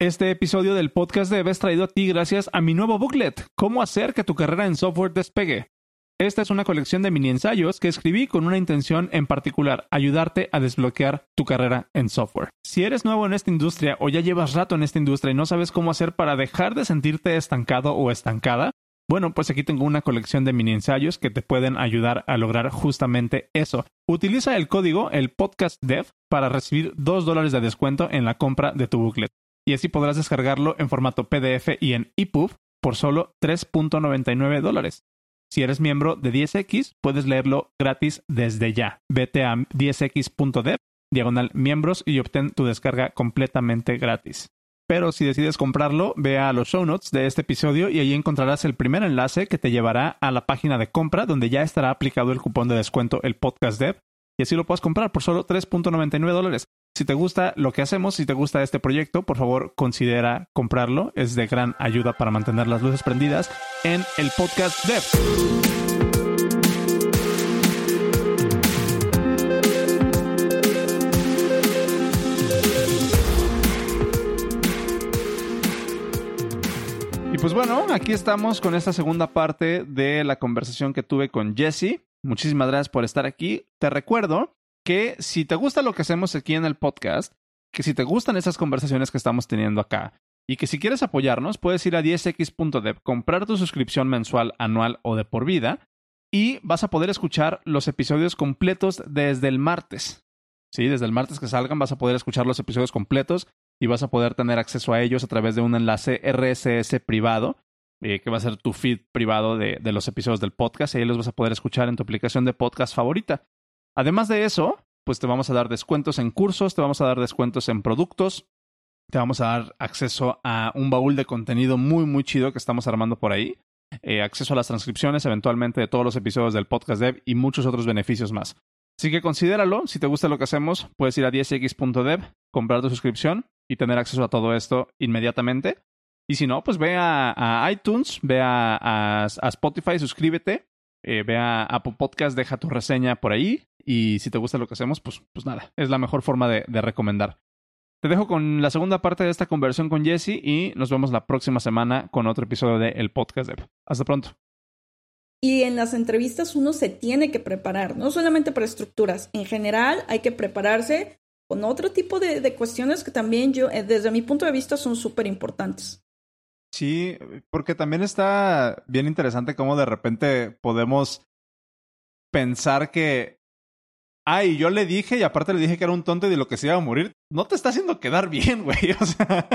Este episodio del podcast Dev es traído a ti gracias a mi nuevo booklet, Cómo hacer que tu carrera en software despegue. Esta es una colección de mini ensayos que escribí con una intención en particular, ayudarte a desbloquear tu carrera en software. Si eres nuevo en esta industria o ya llevas rato en esta industria y no sabes cómo hacer para dejar de sentirte estancado o estancada, bueno, pues aquí tengo una colección de mini ensayos que te pueden ayudar a lograr justamente eso. Utiliza el código, el podcast dev, para recibir 2 dólares de descuento en la compra de tu booklet. Y así podrás descargarlo en formato PDF y en EPUB por solo 3.99 dólares. Si eres miembro de 10X, puedes leerlo gratis desde ya. Vete a 10x.dev, diagonal miembros y obtén tu descarga completamente gratis. Pero si decides comprarlo, ve a los show notes de este episodio y ahí encontrarás el primer enlace que te llevará a la página de compra donde ya estará aplicado el cupón de descuento el podcast dev y así lo puedes comprar por solo 3.99 dólares. Si te gusta lo que hacemos, si te gusta este proyecto, por favor considera comprarlo. Es de gran ayuda para mantener las luces prendidas en el podcast Dev. Y pues bueno, aquí estamos con esta segunda parte de la conversación que tuve con Jesse. Muchísimas gracias por estar aquí. Te recuerdo que si te gusta lo que hacemos aquí en el podcast, que si te gustan esas conversaciones que estamos teniendo acá y que si quieres apoyarnos, puedes ir a 10x.dev, comprar tu suscripción mensual, anual o de por vida y vas a poder escuchar los episodios completos desde el martes. Sí, desde el martes que salgan vas a poder escuchar los episodios completos y vas a poder tener acceso a ellos a través de un enlace RSS privado, eh, que va a ser tu feed privado de, de los episodios del podcast y ahí los vas a poder escuchar en tu aplicación de podcast favorita. Además de eso, pues te vamos a dar descuentos en cursos, te vamos a dar descuentos en productos, te vamos a dar acceso a un baúl de contenido muy, muy chido que estamos armando por ahí, eh, acceso a las transcripciones eventualmente de todos los episodios del podcast dev y muchos otros beneficios más. Así que considéralo, si te gusta lo que hacemos, puedes ir a 10x.dev, comprar tu suscripción y tener acceso a todo esto inmediatamente. Y si no, pues ve a, iTunes, ve a, Spotify, suscríbete, eh, ve a Apple Podcast, deja tu reseña por ahí, y si te gusta lo que hacemos, pues, pues nada, es la mejor forma de, recomendar. Te dejo con la segunda parte de esta conversión con Jesse y nos vemos la próxima semana con otro episodio de El Podcast Dev. Hasta pronto. Y en las entrevistas uno se tiene que preparar, no solamente para estructuras, en general hay que prepararse con otro tipo de, de cuestiones que también yo, eh, desde mi punto de vista, son súper importantes. Sí, porque también está bien interesante cómo de repente podemos pensar que ay, yo le dije y aparte le dije que era un tonto y de lo que se iba a morir. No te está haciendo quedar bien, güey. O sea,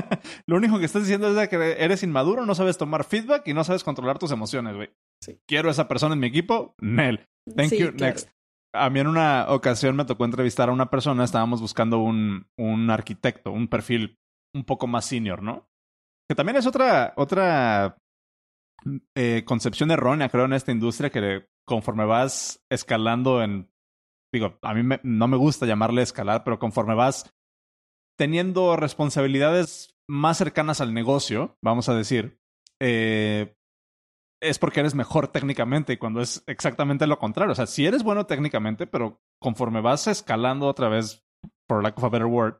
lo único que estás diciendo es que eres inmaduro, no sabes tomar feedback y no sabes controlar tus emociones, güey. Sí. Quiero esa persona en mi equipo, Nel. Thank you, next. A mí en una ocasión me tocó entrevistar a una persona, estábamos buscando un, un arquitecto, un perfil un poco más senior, ¿no? Que también es otra, otra eh, concepción errónea, creo, en esta industria, que conforme vas escalando en digo, a mí no me gusta llamarle escalar, pero conforme vas teniendo responsabilidades más cercanas al negocio, vamos a decir, eh, es porque eres mejor técnicamente y cuando es exactamente lo contrario. O sea, si eres bueno técnicamente, pero conforme vas escalando otra vez, por lack of a better word,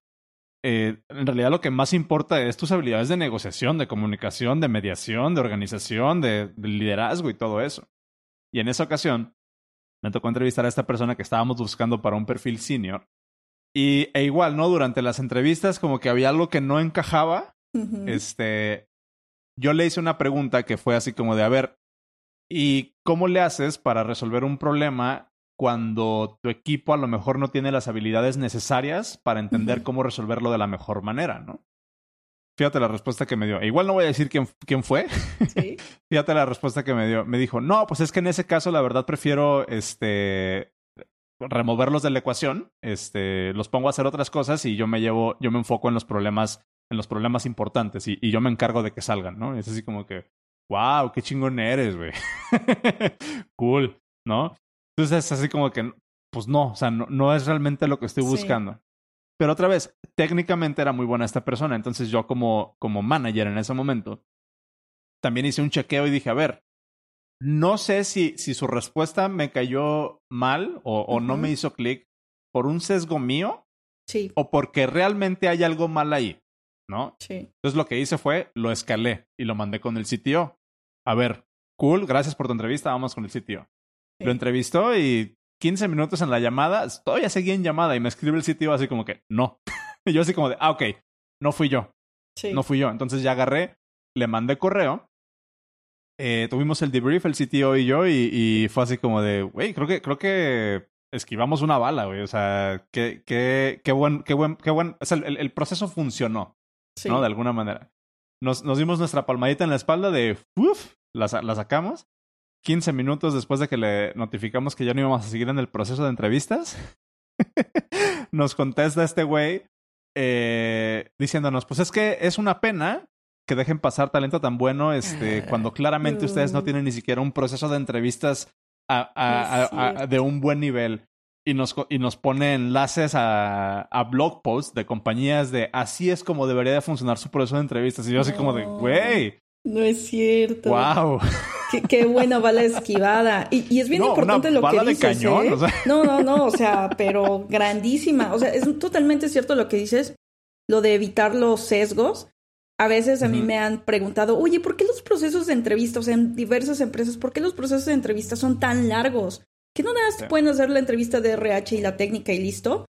eh, en realidad lo que más importa es tus habilidades de negociación, de comunicación, de mediación, de organización, de liderazgo y todo eso. Y en esa ocasión, me tocó entrevistar a esta persona que estábamos buscando para un perfil senior. Y e igual, ¿no? Durante las entrevistas como que había algo que no encajaba. Este, yo le hice una pregunta que fue así como de, a ver, ¿y cómo le haces para resolver un problema cuando tu equipo a lo mejor no tiene las habilidades necesarias para entender cómo resolverlo de la mejor manera, ¿no? Fíjate la respuesta que me dio. Igual no voy a decir quién, quién fue. ¿Sí? Fíjate la respuesta que me dio. Me dijo, no, pues es que en ese caso la verdad prefiero este removerlos de la ecuación, este, los pongo a hacer otras cosas y yo me llevo, yo me enfoco en los problemas, en los problemas importantes y, y yo me encargo de que salgan, ¿no? Es así como que, wow, qué chingón eres, güey. cool, ¿no? Entonces es así como que, pues no, o sea, no, no es realmente lo que estoy buscando. Pero otra vez, técnicamente era muy buena esta persona. Entonces yo como, como manager en ese momento, también hice un chequeo y dije, a ver, no sé si, si su respuesta me cayó mal o, o no me hizo clic por un sesgo mío sí. o porque realmente hay algo mal ahí. ¿no? Sí. Entonces lo que hice fue, lo escalé y lo mandé con el CTO. A ver, cool, gracias por tu entrevista, vamos con el. Sí. Lo entrevistó y 15 minutos en la llamada, todavía seguía en llamada y me escribe el CTO así como que, no. y yo así como de, ah, ok, no fui yo, Sí. no fui yo. Entonces ya agarré, le mandé correo. Eh, tuvimos el debrief, el CTO y yo, y, y fue así como de, güey, creo que, creo que esquivamos una bala, güey. O sea, qué, qué, qué buen, qué buen, qué buen. O sea, el, el proceso funcionó, Sí. ¿no? De alguna manera. Nos, nos dimos nuestra palmadita en la espalda de, uff, la sacamos. 15 minutos después de que le notificamos que ya no íbamos a seguir en el proceso de entrevistas, nos contesta este güey eh, diciéndonos, pues es que es una pena que dejen pasar talento tan bueno este, Ah, cuando claramente ustedes no tienen ni siquiera un proceso de entrevistas a- a- Es a- a- cierto. de un buen nivel. Y nos, y nos pone enlaces a, blog posts de compañías de así es como debería de funcionar su proceso de entrevistas. Y yo así como de, güey, No es cierto. wow. Qué, qué buena bala esquivada. Y, y es bien No, importante una lo que bala de dices. cañón, ¿eh? o sea. No, no, no, o sea, pero grandísima. O sea, es totalmente cierto lo que dices, lo de evitar los sesgos. A veces a mí Ujú. me han preguntado, oye, ¿por qué los procesos de entrevista, o sea, en diversas empresas, ¿por qué los procesos de entrevista son tan largos? ¿Que no nada más Sí. pueden hacer la entrevista de RH y la técnica y listo?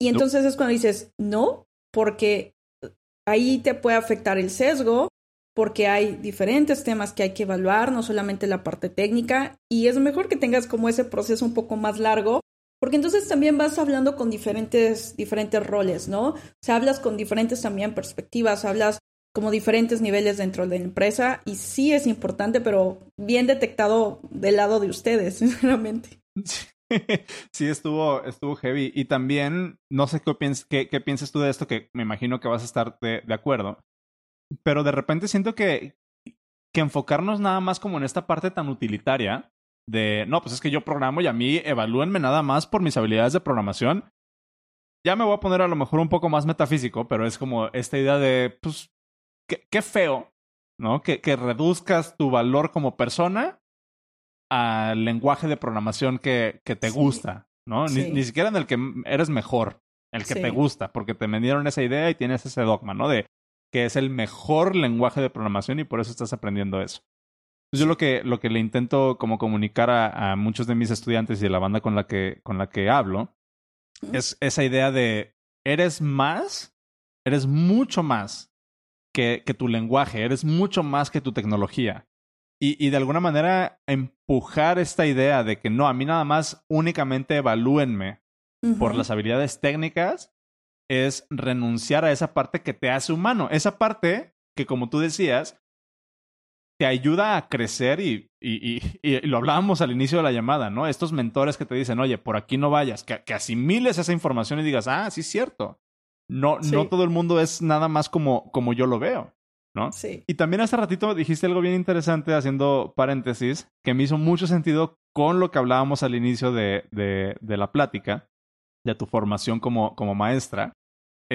Y entonces es cuando dices, no, porque ahí te puede afectar el sesgo, porque hay diferentes temas que hay que evaluar, no solamente la parte técnica, y es mejor que tengas como ese proceso un poco más largo, porque entonces también vas hablando con diferentes, diferentes roles, ¿no? O sea, hablas con diferentes también perspectivas, hablas como diferentes niveles dentro de la empresa, y sí es importante, pero bien detectado del lado de ustedes, sinceramente. Sí, estuvo, estuvo heavy. Y también, no sé qué, piens qué, piensas tú de esto, que me imagino que vas a estar de acuerdo. Pero de repente siento que, que enfocarnos nada más como en esta parte tan utilitaria de, no, pues es que yo programo y a mí evalúenme nada más por mis habilidades de programación. Ya me voy a poner a lo mejor un poco más metafísico, pero es como esta idea de, pues, qué, qué feo, ¿no? Que, que reduzcas tu valor como persona al lenguaje de programación que, que te Sí. gusta, ¿no? Ni, ni siquiera en el que eres mejor, el que Sí. te gusta, porque te vendieron esa idea y tienes ese dogma, ¿no? De que es el mejor lenguaje de programación y por eso estás aprendiendo eso. Entonces, yo lo que, lo que le intento como comunicar a, a muchos de mis estudiantes y de la banda con la que, con la que hablo es esa idea de eres más, eres mucho más que, que tu lenguaje, eres mucho más que tu tecnología. Y, y de alguna manera empujar esta idea de que no, a mí nada más únicamente evalúenme por las habilidades técnicas es renunciar a esa parte que te hace humano. Esa parte que, como tú decías, te ayuda a crecer y, y, y- y lo hablábamos al inicio de la llamada, ¿no? Estos mentores que te dicen, oye, por aquí no vayas, que, que asimiles esa información y digas, ah, sí es cierto. No, Sí. no todo el mundo es nada más como, como yo lo veo, ¿no? Sí. Y también hace ratito dijiste algo bien interesante, haciendo paréntesis, que me hizo mucho sentido con lo que hablábamos al inicio de, de, de la plática, de tu formación como, como maestra.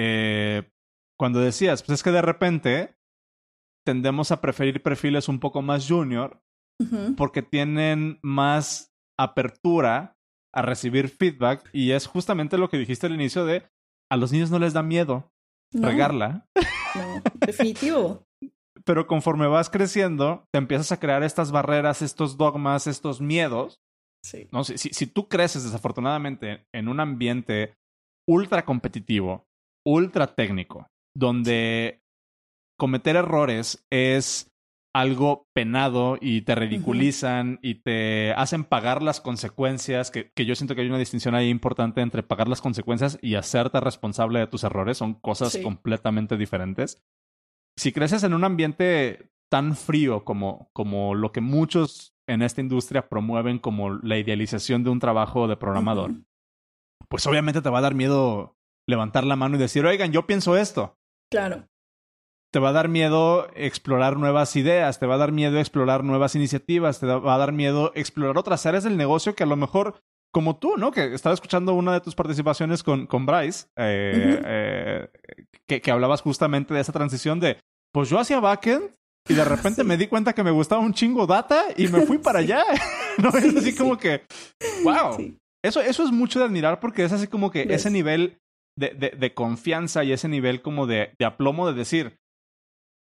Eh, cuando decías, pues es que de repente tendemos a preferir perfiles un poco más junior porque tienen más apertura a recibir feedback y es justamente lo que dijiste al inicio de a los niños no les da miedo No, regarla. no, definitivo. pero conforme vas creciendo, te empiezas a crear estas barreras, estos dogmas, estos miedos. Sí. ¿no? Si, si, si tú creces desafortunadamente en un ambiente ultra competitivo, ultra técnico, donde cometer errores es algo penado y te ridiculizan y te hacen pagar las consecuencias, que, que yo siento que hay una distinción ahí importante entre pagar las consecuencias y hacerte responsable de tus errores, son cosas Sí. completamente diferentes. Si creces en un ambiente tan frío como, como lo que muchos en esta industria promueven como la idealización de un trabajo de programador, pues obviamente te va a dar miedo levantar la mano y decir, oigan, yo pienso esto Claro. te va a dar miedo explorar nuevas ideas, te va a dar miedo explorar nuevas iniciativas, te va a dar miedo explorar otras áreas del negocio que a lo mejor, como tú, ¿no? Que estaba escuchando una de tus participaciones con, con Bryce, eh, eh, que, que hablabas justamente de esa transición de, pues yo hacía backend y de repente Sí. me di cuenta que me gustaba un chingo data y me fui para Sí. allá. ¿No? es Sí, así sí. como que, wow. Eso, eso es mucho de admirar porque es así como que ese es. nivel de, de, de confianza y ese nivel como de, de, aplomo de decir,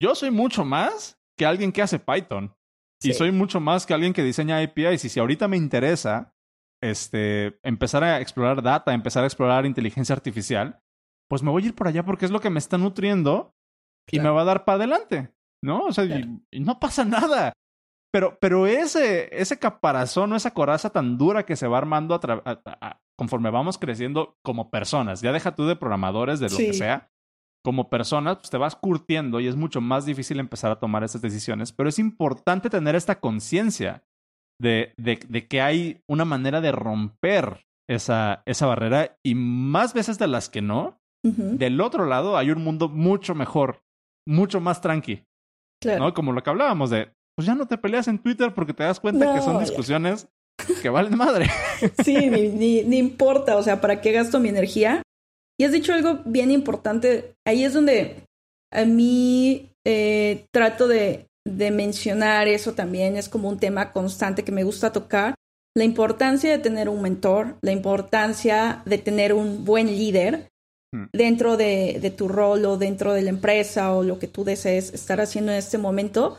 yo soy mucho más que alguien que hace Python. Y soy mucho más que alguien que diseña APIs. Y si ahorita me interesa este, empezar a explorar data, empezar a explorar inteligencia artificial, pues me voy a ir por allá porque es lo que me está nutriendo y me va a dar para adelante, ¿no? O sea, y, no pasa nada. Pero, pero ese, ese caparazón o esa coraza tan dura que se va armando conforme vamos creciendo como personas, ya deja tú de programadores, de lo que sea, como personas, pues te vas curtiendo y es mucho más difícil empezar a tomar esas decisiones, pero es importante tener esta conciencia de, de, de, que hay una manera de romper esa, esa barrera y más veces de las que no, del otro lado hay un mundo mucho mejor, mucho más tranqui. ¿no? Como lo que hablábamos de, pues ya no te peleas en Twitter porque te das cuenta que son discusiones que valen madre. Sí, ni, ni, importa, o sea, ¿para qué gasto mi energía? Y has dicho algo bien importante, ahí es donde a mí eh, trato de, de mencionar eso también, es como un tema constante que me gusta tocar, la importancia de tener un mentor, la importancia de tener un buen líder Mm. dentro de, tu rol o dentro de la empresa o lo que tú desees estar haciendo en este momento,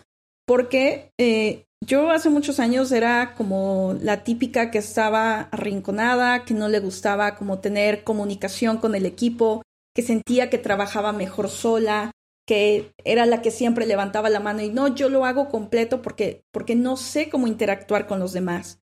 porque eh, yo hace muchos años era como la típica que estaba arrinconada, que no le gustaba como tener comunicación con el equipo, que sentía que trabajaba mejor sola, que era la que siempre levantaba la mano y no, yo lo hago completo porque, porque no sé cómo interactuar con los demás.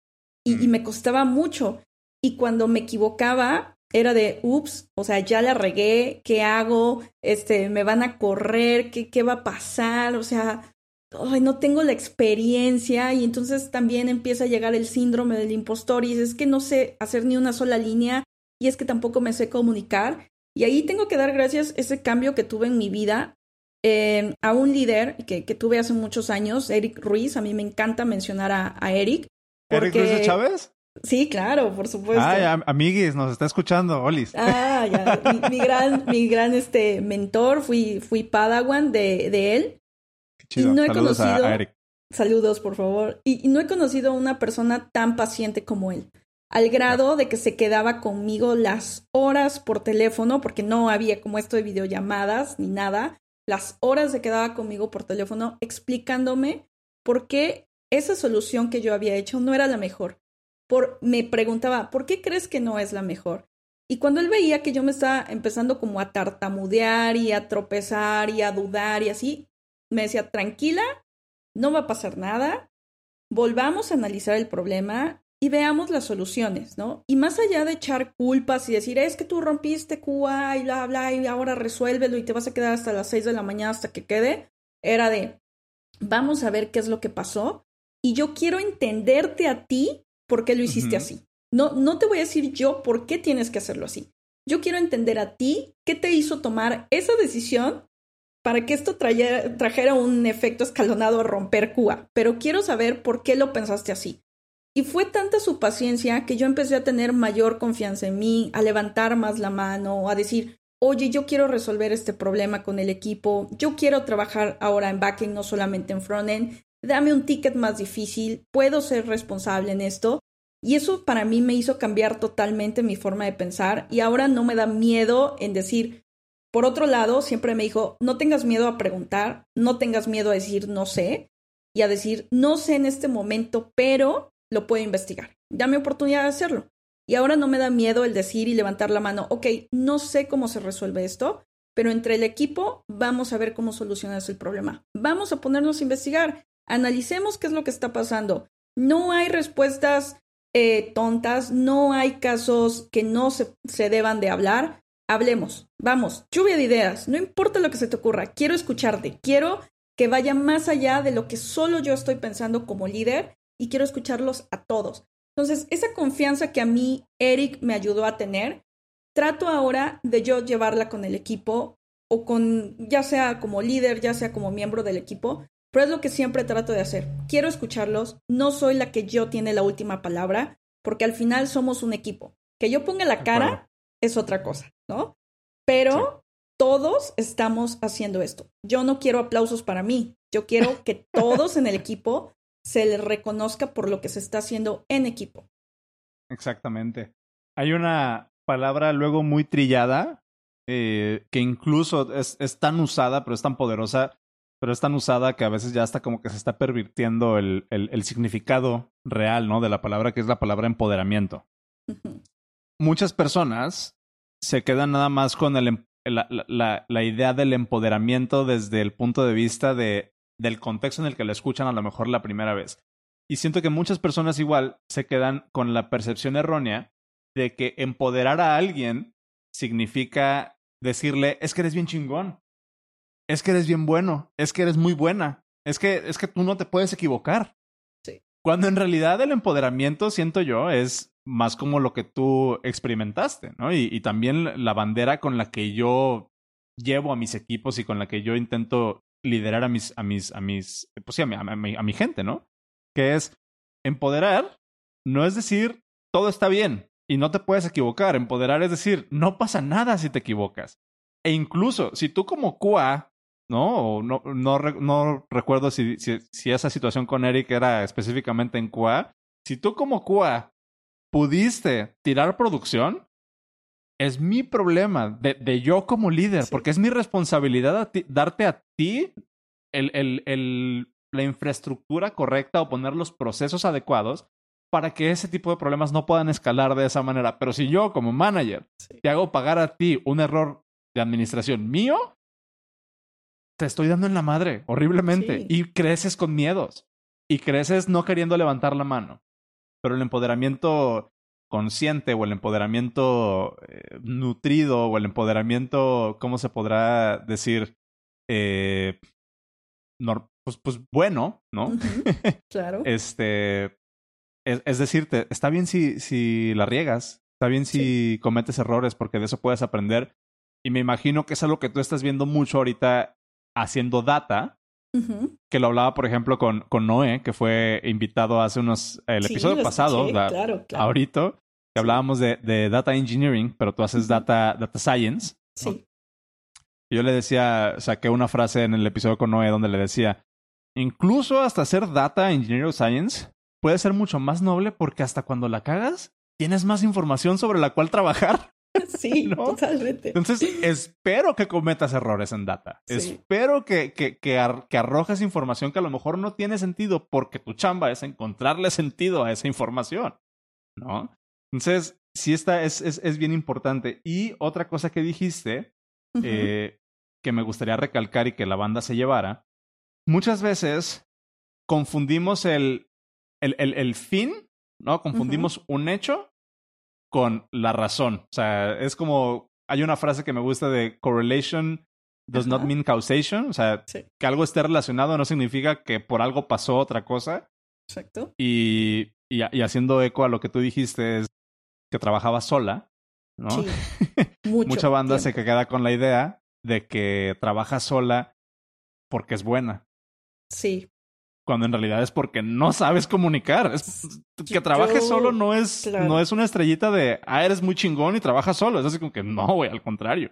Y, y, mm. me costaba mucho. Y cuando me equivocaba, era de, ups, o sea, ya la regué, ¿qué hago? Este, me van a correr, ¿qué, qué va a pasar? O sea, ay, no tengo la experiencia y entonces también empieza a llegar el síndrome del impostor y es que no sé hacer ni una sola línea y es que tampoco me sé comunicar. Y ahí tengo que dar gracias ese cambio que tuve en mi vida eh, a un líder que, que, tuve hace muchos años, Eric Ruiz. A mí me encanta mencionar a, a Eric. ¿Eric Ruiz de Chávez? Sí, claro, por supuesto. Ay, amiguis, nos está escuchando, Olis. Ah, ya. Mi, gran, mi gran este mentor, fui, fui Padawan de, de él. Chido. Y no he Saludos conocido, a Eric. Saludos, por favor. Y, y, no he conocido a una persona tan paciente como él. Al grado de que se quedaba conmigo las horas por teléfono, porque no había como esto de videollamadas ni nada. Las horas se quedaba conmigo por teléfono explicándome por qué esa solución que yo había hecho no era la mejor me preguntaba, ¿por qué crees que no es la mejor? Y cuando él veía que yo me estaba empezando como a tartamudear y a tropezar y a dudar y así, me decía, tranquila, no va a pasar nada, volvamos a analizar el problema y veamos las soluciones, ¿no? Y más allá de echar culpas y decir, es que tú rompiste Cuba y bla, bla, y ahora resuélvelo y te vas a quedar hasta las seis de la mañana hasta que quede, era de, vamos a ver qué es lo que pasó y yo quiero entenderte a ti por qué lo hiciste así. No, no te voy a decir yo por qué tienes que hacerlo así. Yo quiero entender a ti qué te hizo tomar esa decisión para que esto trajera, un efecto escalonado a romper Cuba, pero quiero saber por qué lo pensaste así. Y fue tanta su paciencia que yo empecé a tener mayor confianza en mí, a levantar más la mano, a decir, oye, yo quiero resolver este problema con el equipo, yo quiero trabajar ahora en backend, no solamente en frontend, dame un ticket más difícil, puedo ser responsable en esto. Y eso para mí me hizo cambiar totalmente mi forma de pensar y ahora no me da miedo en decir, por otro lado, siempre me dijo, no tengas miedo a preguntar, no tengas miedo a decir no sé y a decir no sé en este momento, pero lo puedo investigar. Dame oportunidad de hacerlo. Y ahora no me da miedo el decir y levantar la mano, ok, no sé cómo se resuelve esto, pero entre el equipo vamos a ver cómo solucionas el problema. Vamos a ponernos a investigar analicemos qué es lo que está pasando. No hay respuestas eh, tontas, no hay casos que no se, se deban de hablar. Hablemos, vamos, lluvia de ideas, no importa lo que se te ocurra, quiero escucharte, quiero que vaya más allá de lo que solo yo estoy pensando como líder y quiero escucharlos a todos. Entonces, esa confianza que a mí Eric me ayudó a tener, trato ahora de yo llevarla con el equipo o con, ya sea como líder, ya sea como miembro del equipo, pero es lo que siempre trato de hacer. Quiero escucharlos, no soy la que yo tiene la última palabra, porque al final somos un equipo. Que yo ponga la cara es otra cosa, ¿no? Pero todos estamos haciendo esto. Yo no quiero aplausos para mí, yo quiero que todos en el equipo se les reconozca por lo que se está haciendo en equipo. Exactamente. Hay una palabra luego muy trillada eh, que incluso es, es, tan usada, pero es tan poderosa, pero es tan usada que a veces ya está como que se está pervirtiendo el, el, el significado real, ¿no? De la palabra, que es la palabra empoderamiento. Muchas personas se quedan nada más con el, em, la, la, la, idea del empoderamiento desde el punto de vista de, del contexto en el que lo escuchan a lo mejor la primera vez. Y siento que muchas personas igual se quedan con la percepción errónea de que empoderar a alguien significa decirle, es que eres bien chingón, es que eres bien bueno, es que eres muy buena, es que, es que tú no te puedes equivocar. Sí. Cuando en realidad el empoderamiento, siento yo, es más como lo que tú experimentaste, ¿no? Y, también la bandera con la que yo llevo a mis equipos y con la que yo intento liderar a mis, a mis, a mis, pues sí, a mi, a mi, gente, ¿no? Que es empoderar, no es decir todo está bien, y no te puedes equivocar. Empoderar es decir, no pasa nada si te equivocas. E incluso, si tú como QA, ¿no? No, no, recuerdo si, si, si, esa situación con Eric era específicamente en QA. Si tú como QA pudiste tirar producción, es mi problema de, de yo como líder, sí. porque es mi responsabilidad a ti, darte a ti el, el, el, la infraestructura correcta o poner los procesos adecuados para que ese tipo de problemas no puedan escalar de esa manera. Pero si yo como manager sí. te hago pagar a ti un error de administración mío, te estoy dando en la madre horriblemente sí. y creces con miedos y creces no queriendo levantar la mano. Pero el empoderamiento consciente o el empoderamiento eh, nutrido o el empoderamiento, ¿cómo se podrá decir? Eh, no, pues, pues bueno, ¿no? Uh -huh. Claro. este, es, es decirte, está bien si, si la riegas, está bien si sí. cometes errores, porque de eso puedes aprender. Y me imagino que es algo que tú estás viendo mucho ahorita haciendo data, uh -huh. que lo hablaba, por ejemplo, con, con Noé, que fue invitado hace unos, el sí, episodio pasado, escuché, la, claro, claro. ahorita, que hablábamos de, de, data engineering, pero tú haces data, data science. Sí. Yo le decía, saqué una frase en el episodio con Noé donde le decía, incluso hasta hacer data engineering science puede ser mucho más noble porque hasta cuando la cagas, tienes más información sobre la cual trabajar. Sí, ¿no? totalmente. Entonces, espero que cometas errores en data. Sí. Espero que, que, que, ar que, arrojes información que a lo mejor no tiene sentido porque tu chamba es encontrarle sentido a esa información, ¿no? Entonces, sí, esta es, es, es bien importante. Y otra cosa que dijiste, uh -huh. eh, que me gustaría recalcar y que la banda se llevara, muchas veces confundimos el, el, el, el fin, ¿no? Confundimos uh -huh. un hecho con la razón. O sea, es como, hay una frase que me gusta de correlation does Ajá. not mean causation. O sea, sí. que algo esté relacionado no significa que por algo pasó otra cosa. Exacto. Y, y, y haciendo eco a lo que tú dijiste, es que trabajaba sola, ¿no? Sí. Mucho Mucha banda tiempo. se queda con la idea de que trabaja sola porque es buena. Sí cuando en realidad es porque no sabes comunicar. Es, que trabajes Yo, solo no es, claro. no es una estrellita de, ah, eres muy chingón y trabajas solo. Es así como que no, güey, al contrario.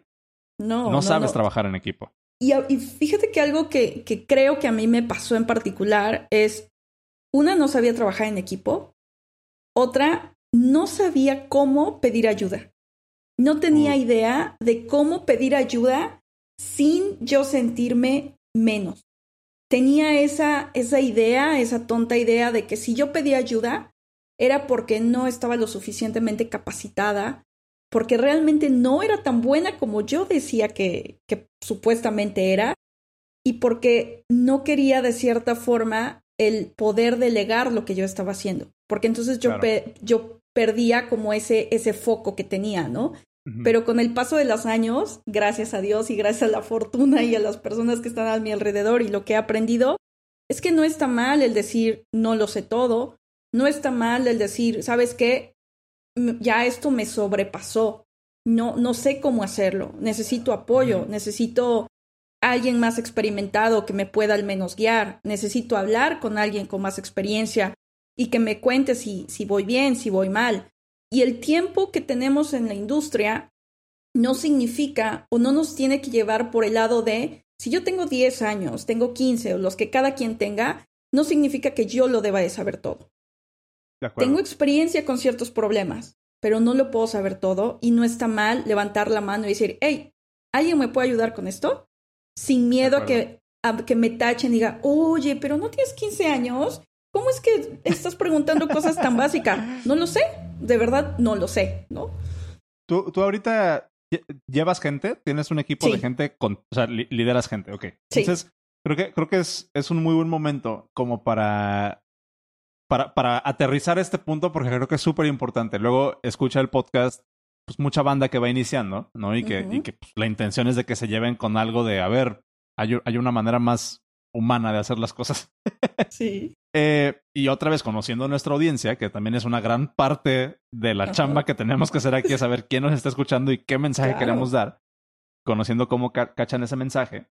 No, no, no sabes no. trabajar en equipo. Y, y, fíjate que algo que, que creo que a mí me pasó en particular es, una, no sabía trabajar en equipo. Otra, no sabía cómo pedir ayuda. No tenía uh. idea de cómo pedir ayuda sin yo sentirme menos tenía esa, esa idea, esa tonta idea de que si yo pedía ayuda era porque no estaba lo suficientemente capacitada, porque realmente no era tan buena como yo decía que, que supuestamente era, y porque no quería de cierta forma el poder delegar lo que yo estaba haciendo, porque entonces yo, claro. pe yo perdía como ese, ese foco que tenía, ¿no? Pero con el paso de los años, gracias a Dios y gracias a la fortuna y a las personas que están a mi alrededor y lo que he aprendido, es que no está mal el decir no lo sé todo, no está mal el decir, ¿sabes qué? Ya esto me sobrepasó, no, no sé cómo hacerlo, necesito apoyo, necesito alguien más experimentado que me pueda al menos guiar, necesito hablar con alguien con más experiencia y que me cuente si, si voy bien, si voy mal. Y el tiempo que tenemos en la industria no significa o no nos tiene que llevar por el lado de, si yo tengo 10 años, tengo 15 o los que cada quien tenga, no significa que yo lo deba de saber todo. De tengo experiencia con ciertos problemas, pero no lo puedo saber todo y no está mal levantar la mano y decir, hey, ¿alguien me puede ayudar con esto? Sin miedo a que, a que me tachen y diga, oye, pero no tienes 15 años. ¿Cómo es que estás preguntando cosas tan básicas? No lo sé, de verdad no lo sé, ¿no? Tú, tú ahorita llevas gente, tienes un equipo de gente, con, o sea, lideras gente, ok. Entonces, creo que, creo que es, es un muy buen momento como para, para, para aterrizar este punto porque creo que es súper importante. Luego escucha el podcast, pues mucha banda que va iniciando, ¿no? Y que, y que pues, la intención es de que se lleven con algo de, a ver, hay, hay una manera más humana de hacer las cosas. sí. Eh, y otra vez, conociendo nuestra audiencia, que también es una gran parte de la chamba que tenemos que hacer aquí, es saber quién nos está escuchando y qué mensaje queremos dar, conociendo cómo cachan ese mensaje.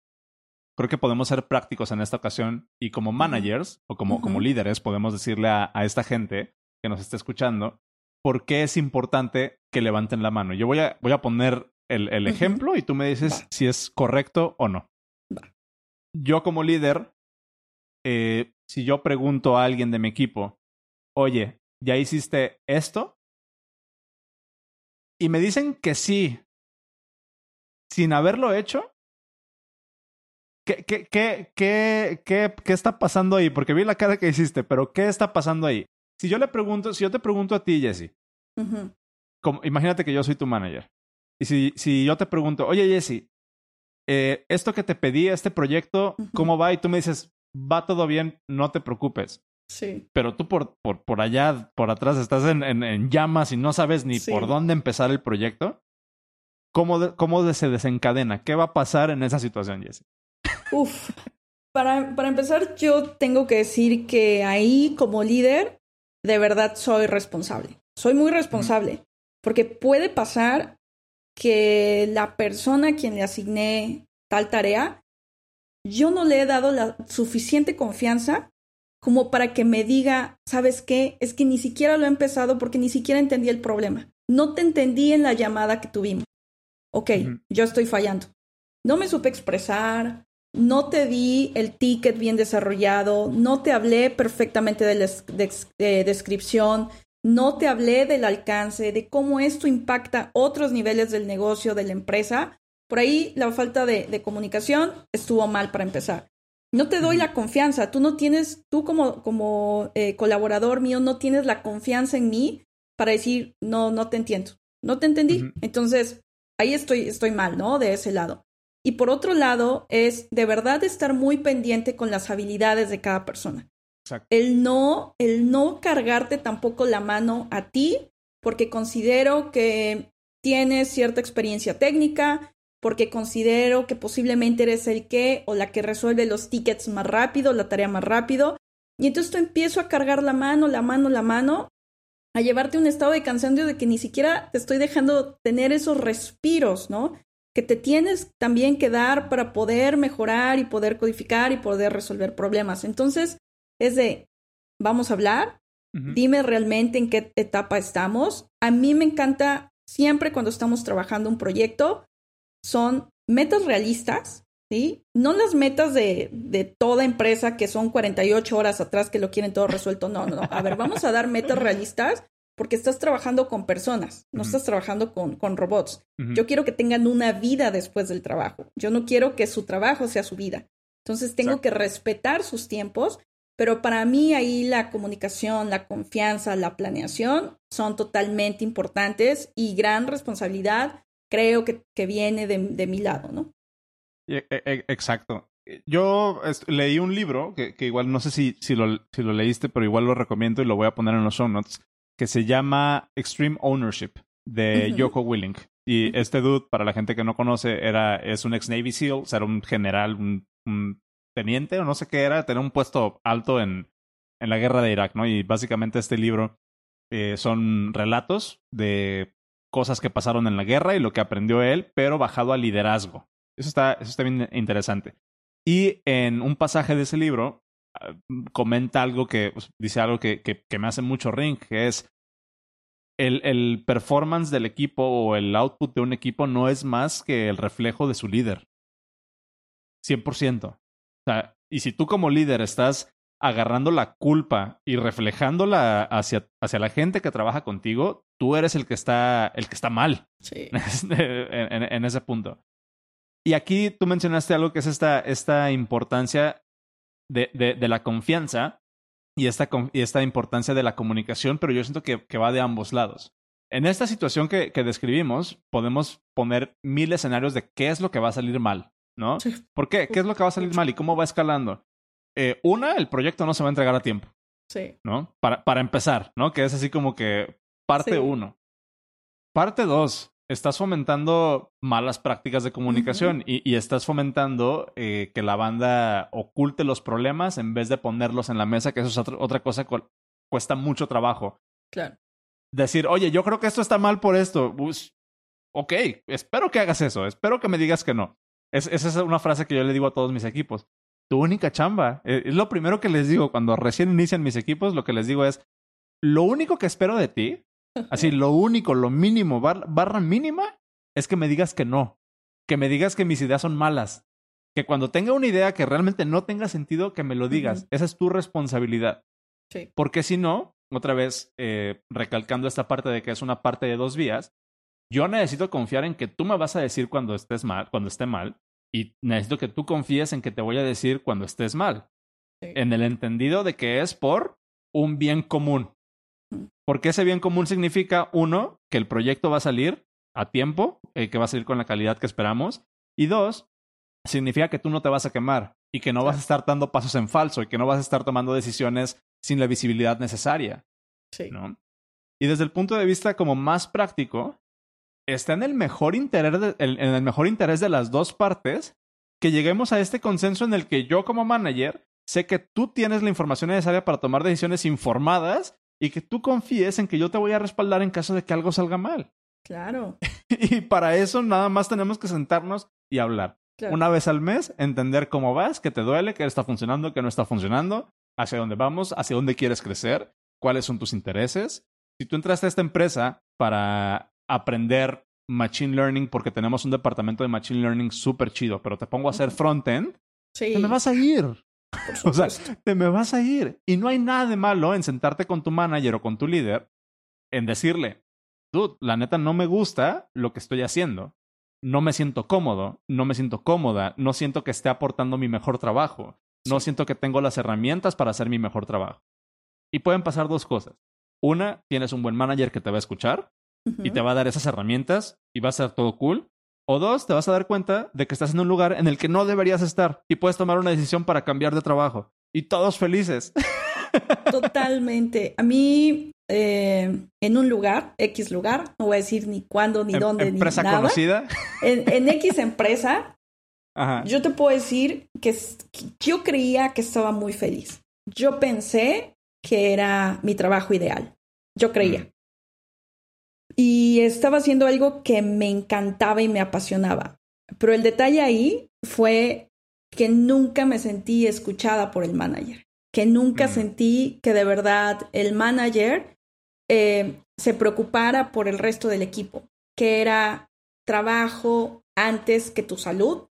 Creo que podemos ser prácticos en esta ocasión y como managers o como, como líderes podemos decirle a, esta gente que nos está escuchando por qué es importante que levanten la mano. Yo voy a, voy a poner el, el ejemplo y tú me dices si es correcto o no. Yo como líder eh, si yo pregunto a alguien de mi equipo, oye, ¿ya hiciste esto? Y me dicen que sí, sin haberlo hecho. ¿Qué, qué, qué, qué, qué, qué está pasando ahí? Porque vi la cara que hiciste, pero ¿qué está pasando ahí? Si yo le pregunto, si yo te pregunto a ti, Jesse, como, imagínate que yo soy tu manager. Y si, si yo te pregunto, oye, Jesse, eh, esto que te pedí, este proyecto, ¿cómo va? Y tú me dices, va todo bien, no te preocupes. Sí. Pero tú por, por, por allá, por atrás, estás en, en, llamas y no sabes ni por dónde empezar el proyecto. ¿Cómo, ¿Cómo se desencadena? ¿Qué va a pasar en esa situación, Jesse? Uf. Para, para empezar, yo tengo que decir que ahí, como líder, de verdad soy responsable. Soy muy responsable. Porque puede pasar que la persona a quien le asigné tal tarea yo no le he dado la suficiente confianza como para que me diga, ¿sabes qué? Es que ni siquiera lo he empezado porque ni siquiera entendí el problema. No te entendí en la llamada que tuvimos. Ok, yo estoy fallando. No me supe expresar, no te di el ticket bien desarrollado, no te hablé perfectamente de la descripción, no te hablé del alcance, de cómo esto impacta otros niveles del negocio, de la empresa. Por ahí la falta de, comunicación estuvo mal para empezar. No te doy la confianza, tú no tienes, tú como, como eh, colaborador mío, no tienes la confianza en mí para decir, no, no te entiendo, no te entendí. Entonces, ahí estoy, estoy mal, ¿no? De ese lado. Y por otro lado, es de verdad estar muy pendiente con las habilidades de cada persona. El no, el no cargarte tampoco la mano a ti, porque considero que tienes cierta experiencia técnica, porque considero que posiblemente eres el que o la que resuelve los tickets más rápido, la tarea más rápido. Y entonces tú empiezo a cargar la mano, la mano, la mano, a llevarte a un estado de cansancio de que ni siquiera te estoy dejando tener esos respiros, ¿no? Que te tienes también que dar para poder mejorar y poder codificar y poder resolver problemas. Entonces, es de, vamos a hablar, dime realmente en qué etapa estamos. A mí me encanta siempre cuando estamos trabajando un proyecto, son metas realistas, ¿sí? No las metas de, de, toda empresa que son 48 horas atrás que lo quieren todo resuelto. No, no, no. A ver, vamos a dar metas realistas porque estás trabajando con personas, no estás trabajando con, con robots. Yo quiero que tengan una vida después del trabajo. Yo no quiero que su trabajo sea su vida. Entonces tengo que respetar sus tiempos, pero para mí ahí la comunicación, la confianza, la planeación son totalmente importantes y gran responsabilidad creo que, que viene de, de, mi lado, ¿no? E, e, exacto. Yo leí un libro que, que, igual no sé si, si, lo, si lo leíste, pero igual lo recomiendo y lo voy a poner en los show notes, que se llama Extreme Ownership de Yoko Willing. Y este dude, para la gente que no conoce, era, es un ex Navy SEAL, o sea, era un general, un, un, teniente o no sé qué era, tenía un puesto alto en, en la guerra de Irak, ¿no? Y básicamente este libro eh, son relatos de cosas que pasaron en la guerra y lo que aprendió él, pero bajado al liderazgo. Eso está, eso está bien interesante. Y en un pasaje de ese libro ah, comenta algo que pues, dice algo que, que, me hace mucho ring, que es el, el performance del equipo o el output de un equipo no es más que el reflejo de su líder. 100%. O y si tú como líder estás agarrando la culpa y reflejándola hacia, hacia la gente que trabaja contigo, tú eres el que está, el que está mal sí. en, en, ese punto. y aquí tú mencionaste algo que es esta, esta importancia de, de, de la confianza y esta, y esta importancia de la comunicación, pero yo siento que, que va de ambos lados. En esta situación que, que, describimos, podemos poner mil escenarios de qué es lo que va a salir mal, ¿no? Sí. ¿Por qué? ¿Qué es lo que va a salir mal y cómo va escalando? Eh, una, el proyecto no se va a entregar a tiempo. Sí. ¿No? Para, para empezar, ¿no? Que es así como que parte sí. uno. Parte dos, estás fomentando malas prácticas de comunicación uh -huh. y, y, estás fomentando eh, que la banda oculte los problemas en vez de ponerlos en la mesa, que eso es otra, otra cosa que cuesta mucho trabajo. Claro. Decir, oye, yo creo que esto está mal por esto. Pues, ok, espero que hagas eso, espero que me digas que no. Es, esa es una frase que yo le digo a todos mis equipos. Tu única chamba. Eh, es lo primero que les digo cuando recién inician mis equipos, lo que les digo es, lo único que espero de ti Así, lo único, lo mínimo, bar, barra mínima, es que me digas que no. Que me digas que mis ideas son malas. Que cuando tenga una idea que realmente no tenga sentido, que me lo digas. Uh -huh. Esa es tu responsabilidad. Sí. Porque si no, otra vez, eh, recalcando esta parte de que es una parte de dos vías, yo necesito confiar en que tú me vas a decir cuando estés mal, cuando esté mal, y necesito que tú confíes en que te voy a decir cuando estés mal. Sí. En el entendido de que es por un bien común. Porque ese bien común significa, uno, que el proyecto va a salir a tiempo, eh, que va a salir con la calidad que esperamos. Y dos, significa que tú no te vas a quemar y que no vas a estar dando pasos en falso y que no vas a estar tomando decisiones sin la visibilidad necesaria. Sí. ¿no? Y desde el punto de vista como más práctico, está en el mejor interés de, en el mejor interés de las dos partes que lleguemos a este consenso en el que yo como manager sé que tú tienes la información necesaria para tomar decisiones informadas y que tú confíes en que yo te voy a respaldar en caso de que algo salga mal. Claro. y para eso nada más tenemos que sentarnos y hablar. Claro. Una vez al mes, entender cómo vas, qué te duele, qué está funcionando, qué no está funcionando, hacia dónde vamos, hacia dónde quieres crecer, cuáles son tus intereses. Si tú entraste a esta empresa para aprender Machine Learning porque tenemos un departamento de Machine Learning súper chido, pero te pongo a hacer frontend, sí. te me vas a ir. O sea, te me vas a ir. Y no hay nada de malo en sentarte con tu manager o con tu líder en decirle, dude, la neta no me gusta lo que estoy haciendo. No me siento cómodo, no me siento cómoda, no siento que esté aportando mi mejor trabajo, no siento que tengo las herramientas para hacer mi mejor trabajo. Y pueden pasar dos cosas. Una, tienes un buen manager que te va a escuchar uh -huh. y te va a dar esas herramientas y va a ser todo cool. O dos, te vas a dar cuenta de que estás en un lugar en el que no deberías estar y puedes tomar una decisión para cambiar de trabajo. Y todos felices. Totalmente. A mí, eh, en un lugar, X lugar, no voy a decir ni cuándo, ni em dónde, ¿Empresa ni nada. conocida? En, en X empresa, Ajá. yo te puedo decir que, que yo creía que estaba muy feliz. Yo pensé que era mi trabajo ideal. Yo creía. Y estaba haciendo algo que me encantaba y me apasionaba. Pero el detalle ahí fue que nunca me sentí escuchada por el manager, que nunca mm. sentí que de verdad el manager eh, se preocupara por el resto del equipo, que era trabajo antes que tu salud,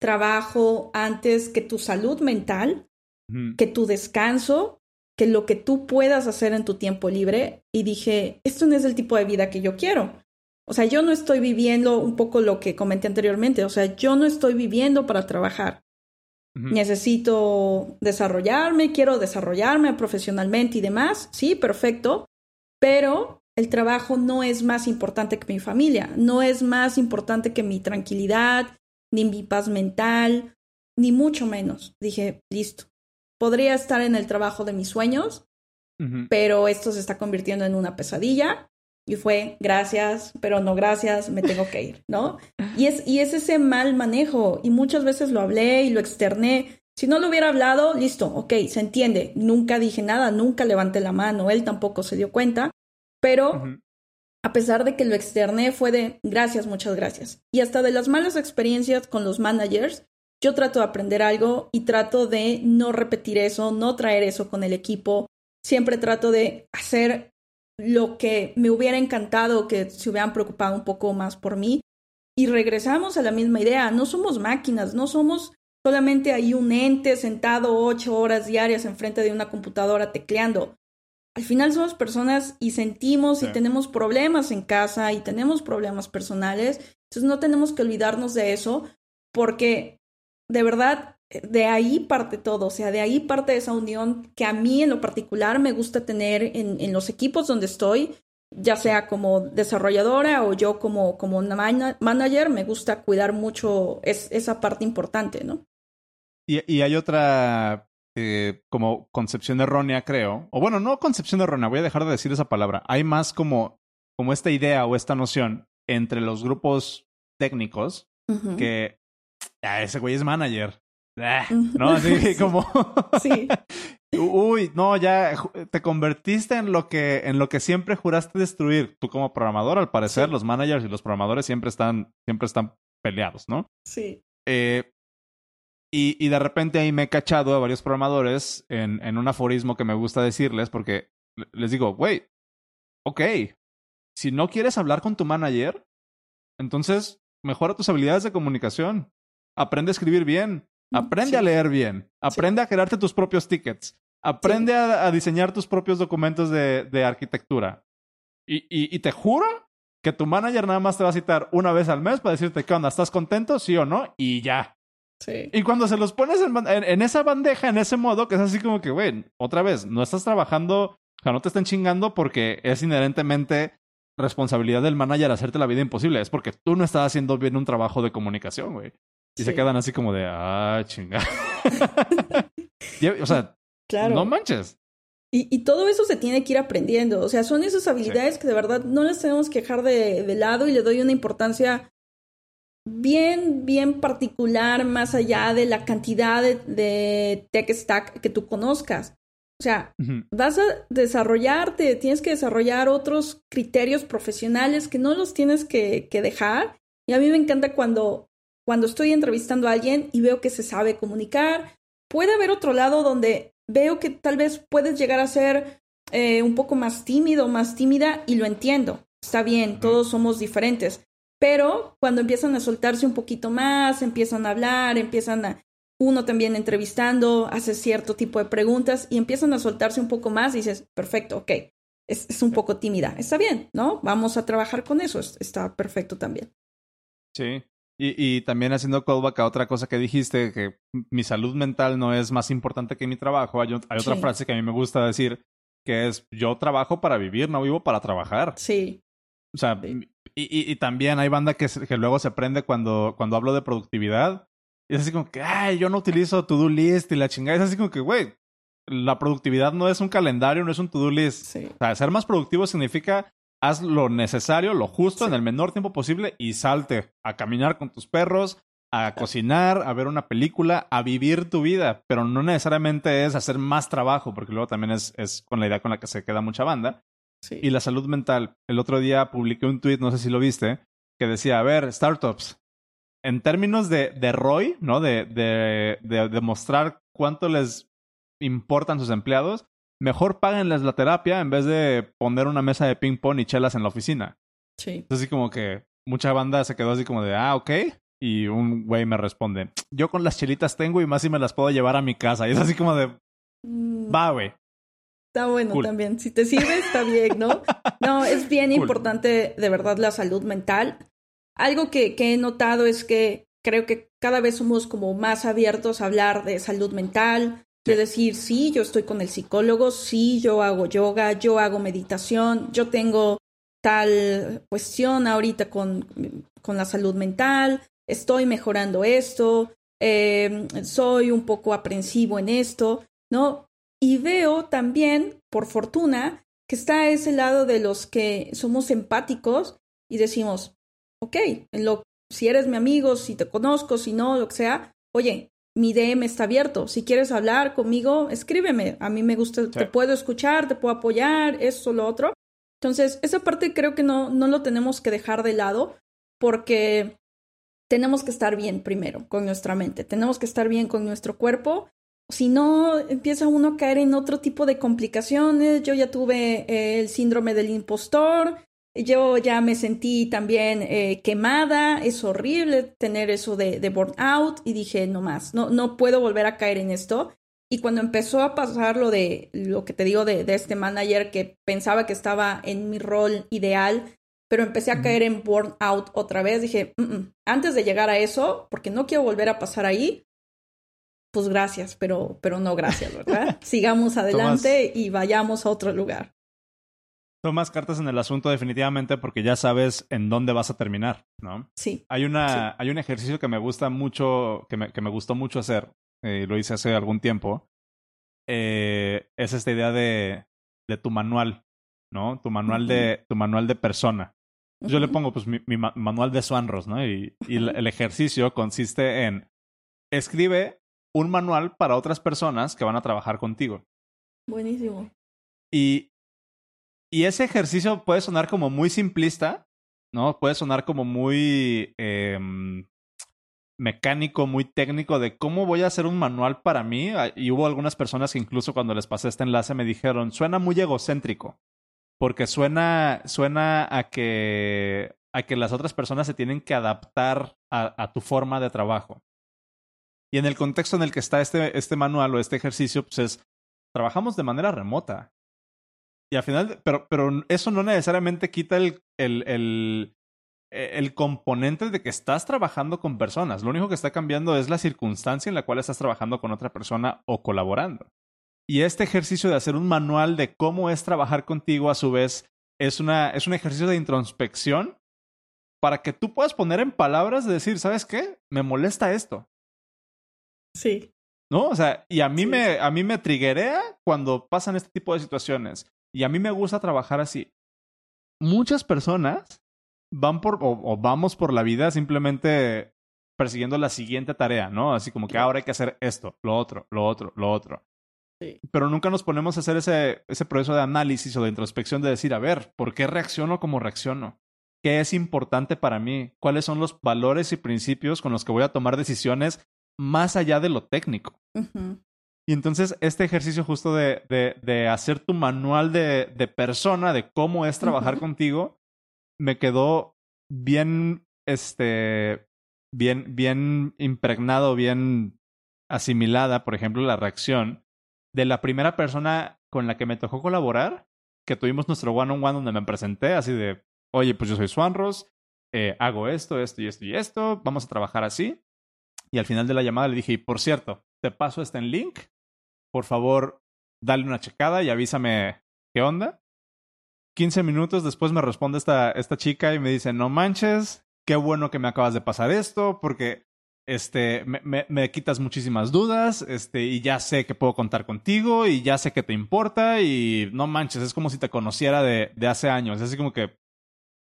trabajo antes que tu salud mental, mm. que tu descanso, que lo que tú puedas hacer en tu tiempo libre y dije, esto no es el tipo de vida que yo quiero. O sea, yo no estoy viviendo un poco lo que comenté anteriormente, o sea, yo no estoy viviendo para trabajar. Uh -huh. Necesito desarrollarme, quiero desarrollarme profesionalmente y demás, sí, perfecto, pero el trabajo no es más importante que mi familia, no es más importante que mi tranquilidad, ni mi paz mental, ni mucho menos. Dije, listo, podría estar en el trabajo de mis sueños, uh -huh. pero esto se está convirtiendo en una pesadilla. Y fue, gracias, pero no gracias, me tengo que ir, ¿no? Y es, y es ese mal manejo. Y muchas veces lo hablé y lo externé. Si no lo hubiera hablado, listo, ok, se entiende. Nunca dije nada, nunca levanté la mano, él tampoco se dio cuenta. Pero uh -huh. a pesar de que lo externé, fue de gracias, muchas gracias. Y hasta de las malas experiencias con los managers, yo trato de aprender algo y trato de no repetir eso, no traer eso con el equipo. Siempre trato de hacer lo que me hubiera encantado que se hubieran preocupado un poco más por mí. Y regresamos a la misma idea, no somos máquinas, no somos solamente ahí un ente sentado ocho horas diarias enfrente de una computadora tecleando. Al final somos personas y sentimos sí. y tenemos problemas en casa y tenemos problemas personales. Entonces no tenemos que olvidarnos de eso porque de verdad de ahí parte todo, o sea, de ahí parte esa unión que a mí en lo particular me gusta tener en, en los equipos donde estoy, ya sea como desarrolladora o yo como, como manager, me gusta cuidar mucho es, esa parte importante, ¿no? Y, y hay otra eh, como concepción errónea, creo. O bueno, no concepción errónea, voy a dejar de decir esa palabra. Hay más como, como esta idea o esta noción entre los grupos técnicos que ah, ese güey es manager. Ah, no, así como. sí. Uy, no, ya te convertiste en lo que, en lo que siempre juraste destruir. Tú como programador, al parecer, los managers y los programadores siempre están, siempre están peleados, ¿no? Sí. Eh, y, y, de repente ahí me he cachado a varios programadores en, en un aforismo que me gusta decirles, porque les digo, güey, ok, si no quieres hablar con tu manager, entonces mejora tus habilidades de comunicación. Aprende a escribir bien, Aprende a leer bien. Aprende a crearte tus propios tickets. Aprende a, diseñar tus propios documentos de, de arquitectura. Y, y, te juro que tu manager nada más te va a citar una vez al mes para decirte qué onda, ¿estás contento? Sí o no, y ya. Sí. Y cuando se los pones en, en, esa bandeja, en ese modo, que es así como que, güey, otra vez, no estás trabajando, o sea, no te estén chingando porque es inherentemente responsabilidad del manager hacerte la vida imposible. Es porque tú no estás haciendo bien un trabajo de comunicación, güey. Y se quedan así como de, ah, chingada. o sea, claro. no manches. Y, y, todo eso se tiene que ir aprendiendo. O sea, son esas habilidades que de verdad no las tenemos que dejar de, de, lado y le doy una importancia bien, bien particular más allá de la cantidad de, de tech stack que tú conozcas. O sea, vas a desarrollarte, tienes que desarrollar otros criterios profesionales que no los tienes que, que dejar. Y a mí me encanta cuando cuando estoy entrevistando a alguien y veo que se sabe comunicar. Puede haber otro lado donde veo que tal vez puedes llegar a ser eh, un poco más tímido, más tímida y lo entiendo. Está bien, todos somos diferentes. Pero cuando empiezan a soltarse un poquito más, empiezan a hablar, empiezan a uno también entrevistando, hace cierto tipo de preguntas y empiezan a soltarse un poco más, y dices, perfecto, ok, es, es un poco tímida, está bien, ¿no? Vamos a trabajar con eso, está perfecto también. Sí, y, y, también haciendo callback a otra cosa que dijiste, que mi salud mental no es más importante que mi trabajo. Hay, otra frase que a mí me gusta decir, que es, yo trabajo para vivir, no vivo para trabajar. Sí. O sea, y, y, también hay banda que, que luego se prende cuando, cuando hablo de productividad. Y es así como que, ay, yo no utilizo to-do list y la chingada. Es así como que, güey, la productividad no es un calendario, no es un to-do list. Sí. O sea, ser más productivo significa haz lo necesario, lo justo en el menor tiempo posible y salte a caminar con tus perros, a cocinar, a ver una película, a vivir tu vida, pero no necesariamente es hacer más trabajo, porque luego también es, es con la idea con la que se queda mucha banda. Y la salud mental. El otro día publiqué un tweet, no sé si lo viste, que decía, a ver, startups, en términos de, de ROI, ¿no? De, de, de demostrar cuánto les importan sus empleados, mejor páguenles la terapia en vez de poner una mesa de ping pong y chelas en la oficina. Sí. Entonces, así como que mucha banda se quedó así como de, ah, ok. Y un güey me responde, yo con las chelitas tengo y más si me las puedo llevar a mi casa. Y es así como de, mm. va, güey. Está bueno también. Si te sirve, está bien, ¿no? No, es bien importante de verdad la salud mental. Algo que, que he notado es que creo que cada vez somos como más abiertos a hablar de salud mental, de decir, sí, yo estoy con el psicólogo, sí, yo hago yoga, yo hago meditación, yo tengo tal cuestión ahorita con, con la salud mental, estoy mejorando esto, em, soy un poco aprensivo en esto, ¿no? Y veo también, por fortuna, que está ese lado de los que somos empáticos y decimos, ok, lo, si eres mi amigo, si te conozco, si no, lo que sea, oye, mi DM está abierto. Si quieres hablar conmigo, escríbeme. A mí me gusta, te puedo escuchar, te puedo apoyar, eso, lo otro. Entonces, esa parte creo que no, no lo tenemos que dejar de lado porque tenemos que estar bien primero con nuestra mente, tenemos que estar bien con nuestro cuerpo. Si no, empieza uno a caer en otro tipo de complicaciones. Yo ya tuve eh, el síndrome del impostor, yo ya me sentí también eh, quemada, es horrible tener eso de, de burnout y dije, no más, no, no puedo volver a caer en esto. Y cuando empezó a pasar lo de lo que te digo de, de este manager que pensaba que estaba en mi rol ideal pero empecé a caer en burnout otra vez. Dije, antes de llegar a eso, porque no quiero volver a pasar ahí, pues gracias, pero, pero no gracias, ¿verdad? Sigamos adelante y vayamos a otro lugar. Tomas cartas en el asunto definitivamente porque ya sabes en dónde vas a terminar, ¿no? Sí. Hay, una, hay un ejercicio que me gusta mucho, que me, que me gustó mucho hacer, eh, lo hice hace algún tiempo, eh, es esta idea de, de tu manual, ¿no? Tu manual, de, tu manual de persona. Yo le pongo pues mi, manual de Swanros, ¿no? Y, y el ejercicio consiste en escribe un manual para otras personas que van a trabajar contigo. Buenísimo. Y y ese ejercicio puede sonar como muy simplista, ¿no? Puede sonar como muy em, mecánico, muy técnico de cómo voy a hacer un manual para mí. Ah, y hubo algunas personas que incluso cuando les pasé este enlace me dijeron, suena muy egocéntrico, porque suena, suena a que, a que las otras personas se tienen que adaptar a, a tu forma de trabajo. Y en el contexto en el que está este, este manual o este ejercicio, pues es, trabajamos de manera remota. Y al final, pero, pero eso no necesariamente quita el, el, el, e, el, componente de que estás trabajando con personas. Lo único que está cambiando es la circunstancia en la cual estás trabajando con otra persona o colaborando. Y este ejercicio de hacer un manual de cómo es trabajar contigo, a su vez, es, una, es un ejercicio de introspección para que tú puedas poner en palabras de decir, ¿sabes qué? Me molesta esto. Sí. ¿No? O sea, y a mí, me, a mí me triguea cuando pasan este tipo de situaciones. Y a mí me gusta trabajar así. Muchas personas van por o, vamos por la vida simplemente persiguiendo la siguiente tarea, ¿no? Así como que ahora hay que hacer esto, lo otro, lo otro, lo otro. Sí. Pero nunca nos ponemos a hacer ese, ese proceso de análisis o de introspección de decir, a ver, ¿por qué reacciono como reacciono? ¿Qué es importante para mí? ¿Cuáles son los valores y principios con los que voy a tomar decisiones más allá de lo técnico? Y entonces este ejercicio justo de, de, de hacer tu manual de, de, persona, de cómo es trabajar contigo, me quedó bien, este, bien, bien impregnado, bien asimilada, por ejemplo, la reacción de la primera persona con la que me tocó colaborar, que tuvimos nuestro one-on-one donde me presenté, así de, oye, pues yo soy Swanros, eh, hago esto, esto y esto y esto, vamos a trabajar así. Y al final de la llamada le dije, y por cierto, te paso este en link por favor, dale una checada y avísame qué onda. 15 minutos después me responde esta, esta chica y me dice, no manches, qué bueno que me acabas de pasar esto, porque este, me, me, quitas muchísimas dudas, este, y ya sé que puedo contar contigo, y ya sé que te importa, y no manches, es como si te conociera de, de hace años. Así como que,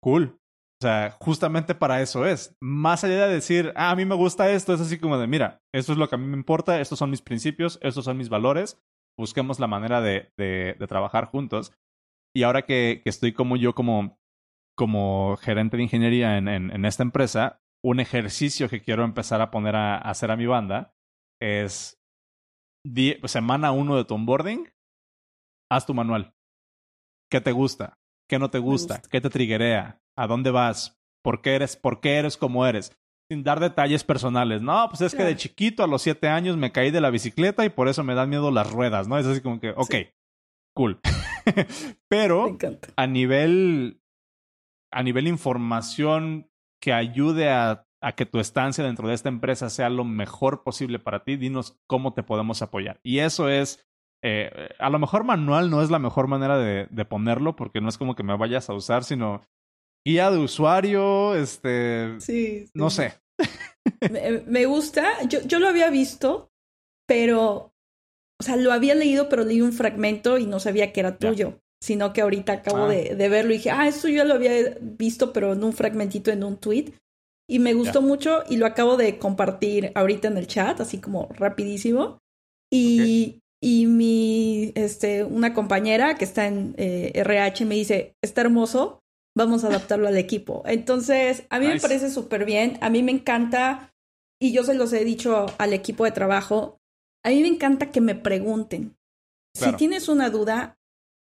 cool. O sea, justamente para eso es. Más allá de decir, ah, a mí me gusta esto, es así como de, mira, esto es lo que a mí me importa, estos son mis principios, estos son mis valores, busquemos la manera de, de, trabajar juntos. Y ahora que, que, estoy como yo, como, como gerente de ingeniería en, en, esta empresa, un ejercicio que quiero empezar a poner a, hacer a mi banda es semana uno de tu onboarding, haz tu manual. ¿Qué te gusta? ¿Qué no te gusta? ¿Qué te triguea? ¿A dónde vas? ¿Por qué eres, por qué eres como eres? Sin dar detalles personales. No, pues es que de chiquito a los siete años me caí de la bicicleta y por eso me dan miedo las ruedas, ¿no? Es así como que, ok, cool. Pero a nivel, a nivel información que ayude a, a que tu estancia dentro de esta empresa sea lo mejor posible para ti, dinos cómo te podemos apoyar. Y eso es eh, a lo mejor manual no es la mejor manera de, de, ponerlo porque no es como que me vayas a usar, sino guía de usuario, este... Sí. No sé. Me, gusta, yo, yo lo había visto, pero, o sea, lo había leído, pero leí un fragmento y no sabía que era tuyo, sino que ahorita acabo ah. de, de, verlo y dije, ah, esto yo lo había visto, pero en un fragmentito en un tweet. Y me gustó mucho y lo acabo de compartir ahorita en el chat, así como rapidísimo. Y, y mi, este, una compañera que está en RH eh, me dice, está hermoso, vamos a adaptarlo al equipo. Entonces, a mí me parece súper bien, a mí me encanta, y yo se los he dicho al equipo de trabajo, a mí me encanta que me pregunten. Si tienes una duda,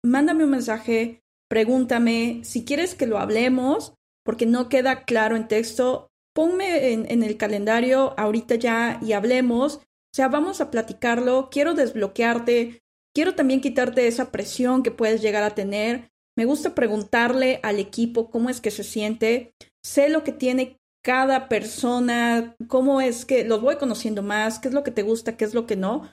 mándame un mensaje, pregúntame, si quieres que lo hablemos, porque no queda claro en texto, ponme en, en el calendario ahorita ya y hablemos. O sea, vamos a platicarlo, quiero desbloquearte, quiero también quitarte esa presión que puedes llegar a tener, Me gusta preguntarle al equipo cómo es que se siente, sé lo que tiene cada persona, cómo es que los voy conociendo más, qué es lo que te gusta, qué es lo que no.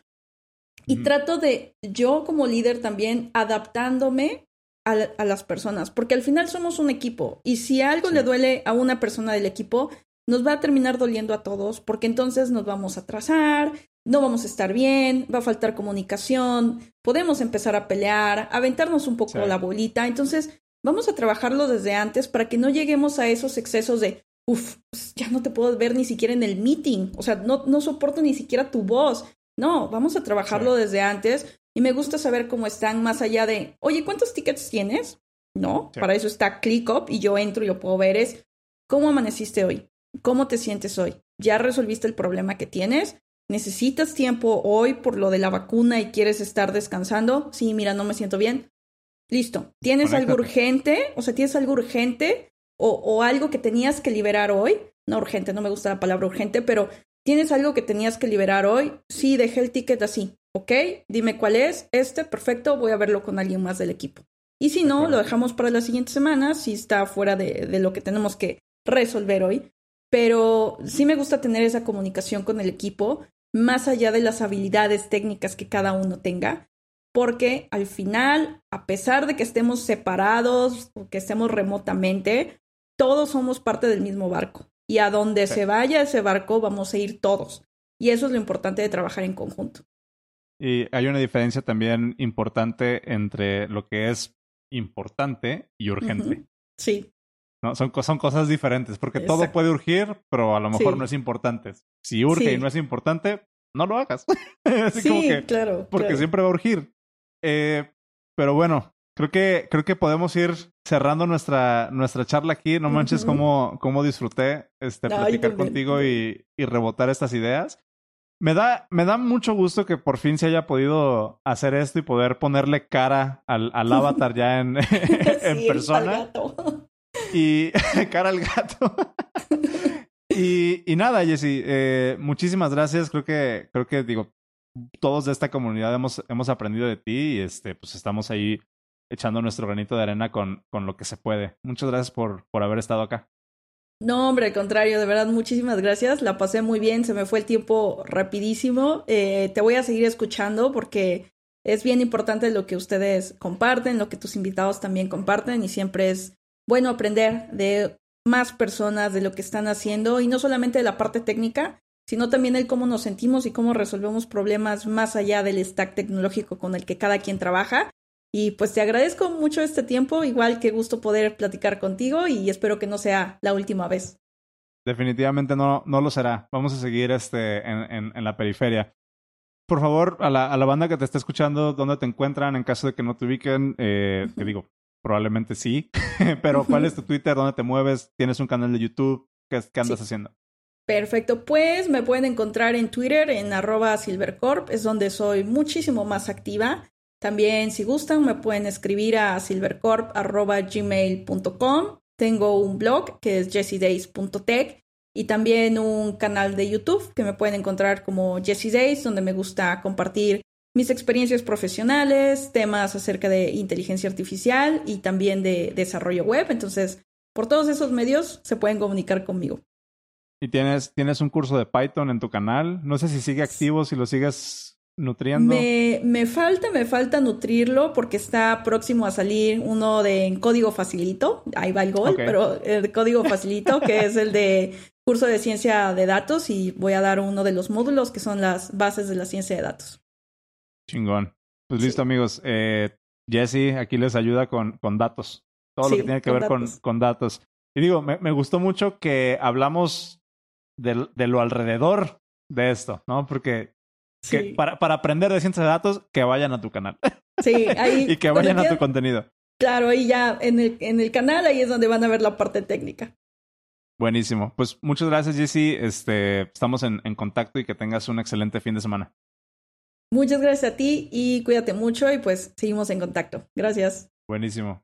Y trato de, yo como líder también, adaptándome a, las personas, porque al final somos un equipo y si algo le duele a una persona del equipo, nos va a terminar doliendo a todos, porque entonces nos vamos a atrasar, no vamos a estar bien, va a faltar comunicación, podemos empezar a pelear, aventarnos un poco la bolita. Entonces, vamos a trabajarlo desde antes para que no lleguemos a esos excesos de, uff, pues, ya no te puedo ver ni siquiera en el meeting, o sea, no, no soporto ni siquiera tu voz. No, vamos a trabajarlo desde antes y me gusta saber cómo están más allá de, oye, ¿cuántos tickets tienes? No, para eso está ClickUp y yo entro y lo puedo ver es, ¿cómo amaneciste hoy? ¿Cómo te sientes hoy? ¿Ya resolviste el problema que tienes? ¿Necesitas tiempo hoy por lo de la vacuna y quieres estar descansando? Sí, mira, no me siento bien. Listo. ¿Tienes algo urgente? O sea, ¿tienes algo urgente o, o algo que tenías que liberar hoy? No urgente, no me gusta la palabra urgente, pero ¿tienes algo que tenías que liberar hoy? Sí, dejé el ticket así. ¿Ok? Dime cuál es. Este, perfecto, voy a verlo con alguien más del equipo. Y si no, lo dejamos para la siguiente semana, si está fuera de, de lo que tenemos que resolver hoy pero sí me gusta tener esa comunicación con el equipo, más allá de las habilidades técnicas que cada uno tenga, porque al final, a pesar de que estemos separados o que estemos remotamente, todos somos parte del mismo barco. Y a donde se vaya ese barco, vamos a ir todos. Y eso es lo importante de trabajar en conjunto. Y hay una diferencia también importante entre lo que es importante y urgente. Sí. ¿No? Son, son cosas diferentes, porque todo puede urgir, pero a lo mejor no es importante. Si urge y no es importante, no lo hagas. sí, claro. Porque siempre va a urgir. Eh, pero bueno, creo que, creo que podemos ir cerrando nuestra, nuestra charla aquí. No manches cómo, cómo disfruté este, platicar contigo y, y rebotar estas ideas. Me da, me da mucho gusto que por fin se haya podido hacer esto y poder ponerle cara al, al avatar ya en, en persona. Y cara al gato. y, y, nada, Jessy, eh, muchísimas gracias. Creo que, creo que digo, todos de esta comunidad hemos, hemos aprendido de ti y este, pues estamos ahí echando nuestro granito de arena con, con lo que se puede. Muchas gracias por, por haber estado acá. No, hombre, al contrario, de verdad, muchísimas gracias. La pasé muy bien, se me fue el tiempo rapidísimo. Eh, te voy a seguir escuchando porque es bien importante lo que ustedes comparten, lo que tus invitados también comparten y siempre es bueno aprender de más personas de lo que están haciendo y no solamente de la parte técnica, sino también el cómo nos sentimos y cómo resolvemos problemas más allá del stack tecnológico con el que cada quien trabaja. Y pues te agradezco mucho este tiempo, igual que gusto poder platicar contigo y espero que no sea la última vez. Definitivamente no, no lo será. Vamos a seguir este, en, en, la periferia. Por favor, a la, a la, banda que te está escuchando, ¿dónde te encuentran en caso de que no te ubiquen? Eh, Te digo, Probablemente sí. Pero ¿cuál es tu Twitter? ¿Dónde te mueves? ¿Tienes un canal de YouTube? ¿Qué, andas haciendo? Perfecto, pues me pueden encontrar en Twitter en arroba silvercorp, es donde soy muchísimo más activa. También si gustan me pueden escribir a silvercorp.gmail.com. Tengo un blog que es jessiedays.tech y también un canal de YouTube que me pueden encontrar como Jessie Days, donde me gusta compartir mis experiencias profesionales, temas acerca de inteligencia artificial y también de desarrollo web. Entonces, por todos esos medios se pueden comunicar conmigo. ¿Y tienes, tienes un curso de Python en tu canal? No sé si sigue activo, si lo sigues nutriendo. Me, me falta, me falta nutrirlo porque está próximo a salir uno de código facilito. Ahí va el gol, pero el código facilito, que es el de curso de ciencia de datos y voy a dar uno de los módulos que son las bases de la ciencia de datos. Chingón. Pues listo, amigos. Eh, Jesse aquí les ayuda con, con datos. Todo lo que tiene que ver con, con, datos. Y digo, me, me gustó mucho que hablamos de, de, lo alrededor de esto, ¿no? Porque para, para aprender de ciencia de datos, que vayan a tu canal. Sí, ahí. y que vayan a tu contenido. Claro, ahí ya en el, en el canal, ahí es donde van a ver la parte técnica. Buenísimo. Pues muchas gracias, Jesse. Este, estamos en, en contacto y que tengas un excelente fin de semana. Muchas gracias a ti y cuídate mucho y pues seguimos en contacto. Gracias. Buenísimo.